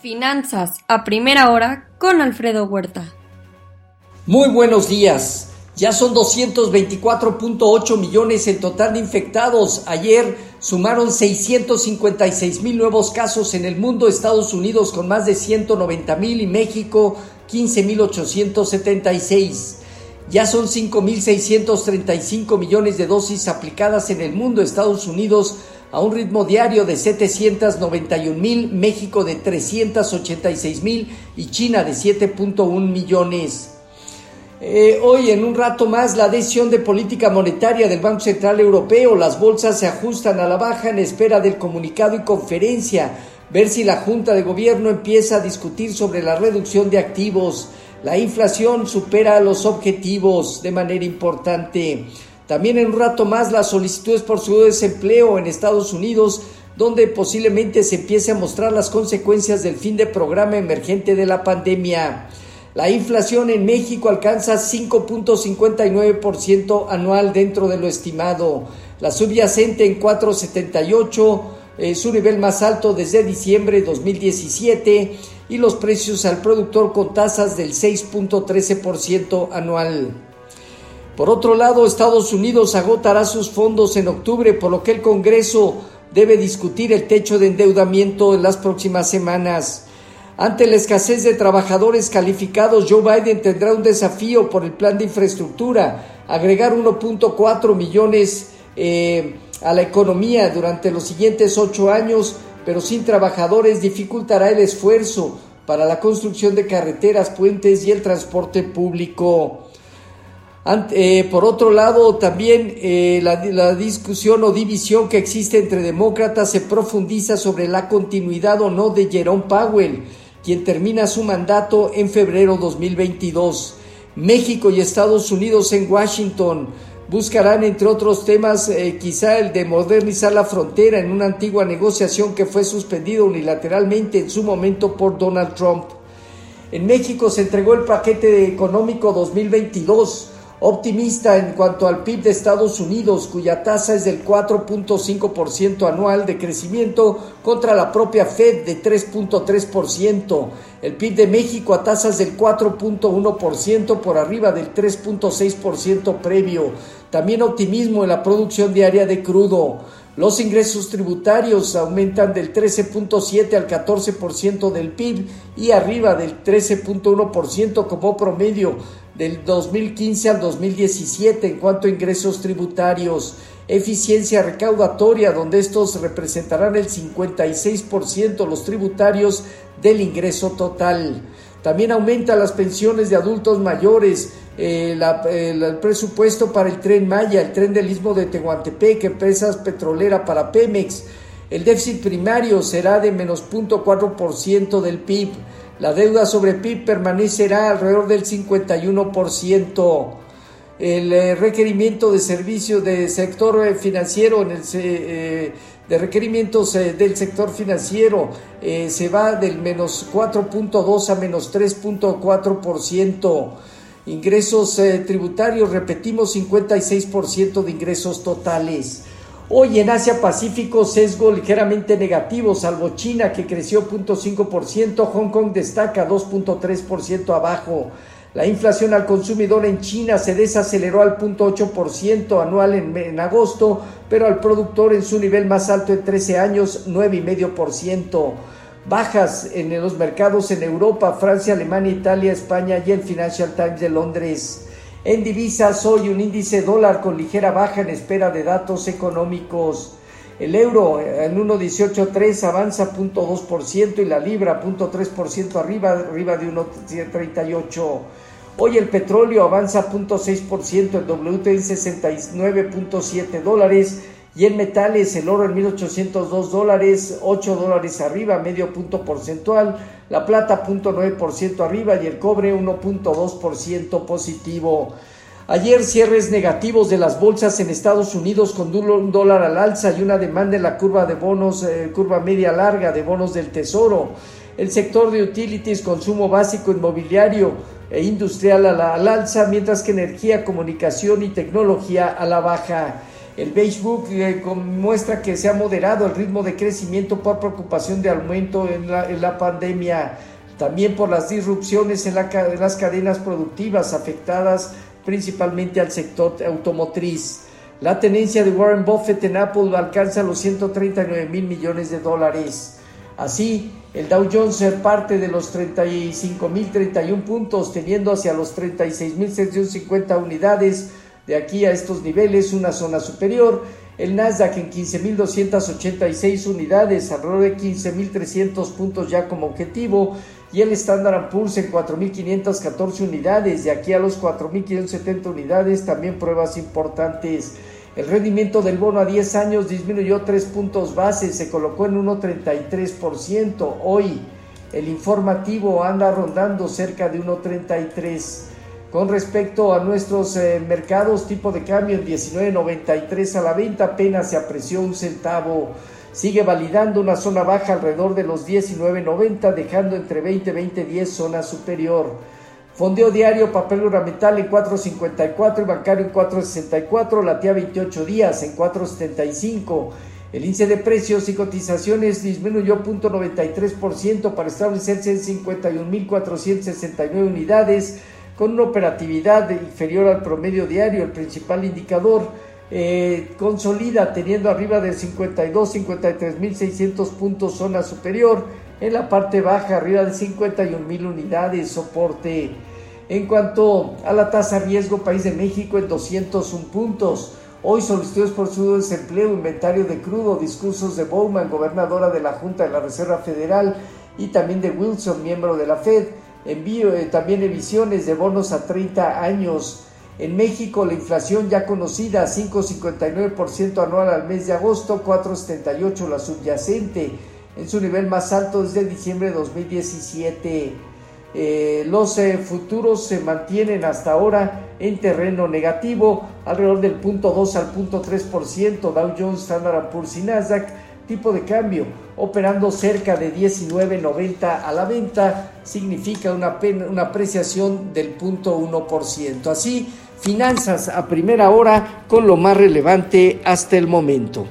Finanzas a primera hora con Alfredo Huerta. Muy buenos días. Ya son 224.8 millones en total de infectados. Ayer sumaron 656 mil nuevos casos en el mundo, Estados Unidos con más de 190 mil y México 15.876. Ya son 5.635 millones de dosis aplicadas en el mundo, Estados Unidos a un ritmo diario de 791 mil, México de 386 mil y China de 7.1 millones. Eh, hoy, en un rato más, la decisión de política monetaria del Banco Central Europeo. Las bolsas se ajustan a la baja en espera del comunicado y conferencia. Ver si la Junta de Gobierno empieza a discutir sobre la reducción de activos. La inflación supera los objetivos de manera importante. También en un rato más las solicitudes por su desempleo en Estados Unidos, donde posiblemente se empiece a mostrar las consecuencias del fin de programa emergente de la pandemia. La inflación en México alcanza 5.59% anual dentro de lo estimado. La subyacente en 4.78, eh, su nivel más alto desde diciembre de 2017 y los precios al productor con tasas del 6.13% anual. Por otro lado, Estados Unidos agotará sus fondos en octubre, por lo que el Congreso debe discutir el techo de endeudamiento en las próximas semanas. Ante la escasez de trabajadores calificados, Joe Biden tendrá un desafío por el plan de infraestructura, agregar 1.4 millones eh, a la economía durante los siguientes ocho años, pero sin trabajadores dificultará el esfuerzo para la construcción de carreteras, puentes y el transporte público. Eh, por otro lado, también eh, la, discusión o división que existe entre demócratas se profundiza sobre la continuidad o no de Jerome Powell, quien termina su mandato en febrero 2022. México y Estados Unidos en Washington buscarán, entre otros temas, eh, quizá el de modernizar la frontera en una antigua negociación que fue suspendida unilateralmente en su momento por Donald Trump. En México se entregó el paquete económico 2022 optimista en cuanto al PIB de Estados Unidos, cuya tasa es del 4.5% anual de crecimiento contra la propia Fed de 3.3%. El PIB de México a tasas del 4.1% por arriba del 3.6% previo. También optimismo en la producción diaria de crudo. Los ingresos tributarios aumentan del 13.7 al 14% del PIB y arriba del 13.1% como promedio del 2015 al 2017 en cuanto a ingresos tributarios, eficiencia recaudatoria, donde estos representarán el 56% los tributarios del ingreso total. También aumenta las pensiones de adultos mayores, eh, el, presupuesto para el tren Maya, el tren del Istmo de Tehuantepec, empresas petrolera para Pemex. El déficit primario será de menos 0.4% del PIB. La deuda sobre PIB permanecerá alrededor del 51%. El eh, requerimiento de servicios del sector eh, financiero, en el, eh, de requerimientos del sector financiero, se va del menos 4.2 a menos 3.4%. Ingresos tributarios, repetimos, 56% de ingresos totales. Hoy en Asia Pacífico sesgo ligeramente negativo, salvo China que creció 0.5%, Hong Kong destaca 2.3% abajo. La inflación al consumidor en China se desaceleró al 0.8% anual en, en, agosto, pero al productor en su nivel más alto en 13 años, 9,5%. Bajas en los mercados en Europa, Francia, Alemania, Italia, España y el Financial Times de Londres. En divisas, hoy un índice dólar con ligera baja en espera de datos económicos. El euro en 1.18.3 avanza 0.2% y la libra 0.3% arriba, arriba de 1.38. Hoy el petróleo avanza 0.6%, el WTI en 69.7 dólares y en metales el oro en 1802 dólares, 8 dólares arriba, medio punto porcentual, la plata 0.9% arriba y el cobre 1.2% positivo. Ayer cierres negativos de las bolsas en Estados Unidos con un dólar al alza y una demanda en la curva de bonos, eh, curva media larga de bonos del tesoro. El sector de utilities, consumo básico, inmobiliario e industrial al alza, mientras que energía, comunicación y tecnología a la baja. El Facebook eh, muestra que se ha moderado el ritmo de crecimiento por preocupación de aumento en la, pandemia, también por las disrupciones en, en las cadenas productivas afectadas principalmente al sector automotriz. La tenencia de Warren Buffett en Apple alcanza los 139 mil millones de dólares. Así, el Dow Jones parte de los 35.031 puntos, teniendo hacia los 36.650 unidades. De aquí a estos niveles, una zona superior. El Nasdaq en 15.286 unidades, alrededor de 15.300 puntos ya como objetivo. Y el Standard Poor's en 4.514 unidades. De aquí a los 4.570 unidades, también pruebas importantes. El rendimiento del bono a 10 años disminuyó 3 puntos base, se colocó en 1,33%. Hoy el informativo anda rondando cerca de 1,33%. Con respecto a nuestros eh, mercados, tipo de cambio en 19.93 a la venta apenas se apreció un centavo. Sigue validando una zona baja alrededor de los 19.90, dejando entre 20 y 20.10 zona superior. Fondeo diario, papel ornamental en 4.54 y bancario en 4.64, latía 28 días en 4.75. El índice de precios y cotizaciones disminuyó 0.93% para establecerse en 51.469 unidades con una operatividad inferior al promedio diario. El principal indicador eh, consolida teniendo arriba de 52, 53.600 puntos zona superior. En la parte baja arriba de 51.000 unidades soporte. En cuanto a la tasa riesgo, país de México en 201 puntos. Hoy solicitudes por su desempleo, inventario de crudo, discursos de Bowman, gobernadora de la Junta de la Reserva Federal, y también de Wilson, miembro de la Fed. Envío eh, también emisiones de bonos a 30 años. En México, la inflación ya conocida, 5,59% anual al mes de agosto, 4,78% la subyacente, en su nivel más alto desde diciembre de 2017. Eh, los eh, futuros se mantienen hasta ahora en terreno negativo, alrededor del punto 2 al punto 3%, Dow Jones, Standard Poor's y Nasdaq, tipo de cambio operando cerca de 19.90 a la venta, significa una, una apreciación del punto 1%. Así, finanzas a primera hora con lo más relevante hasta el momento.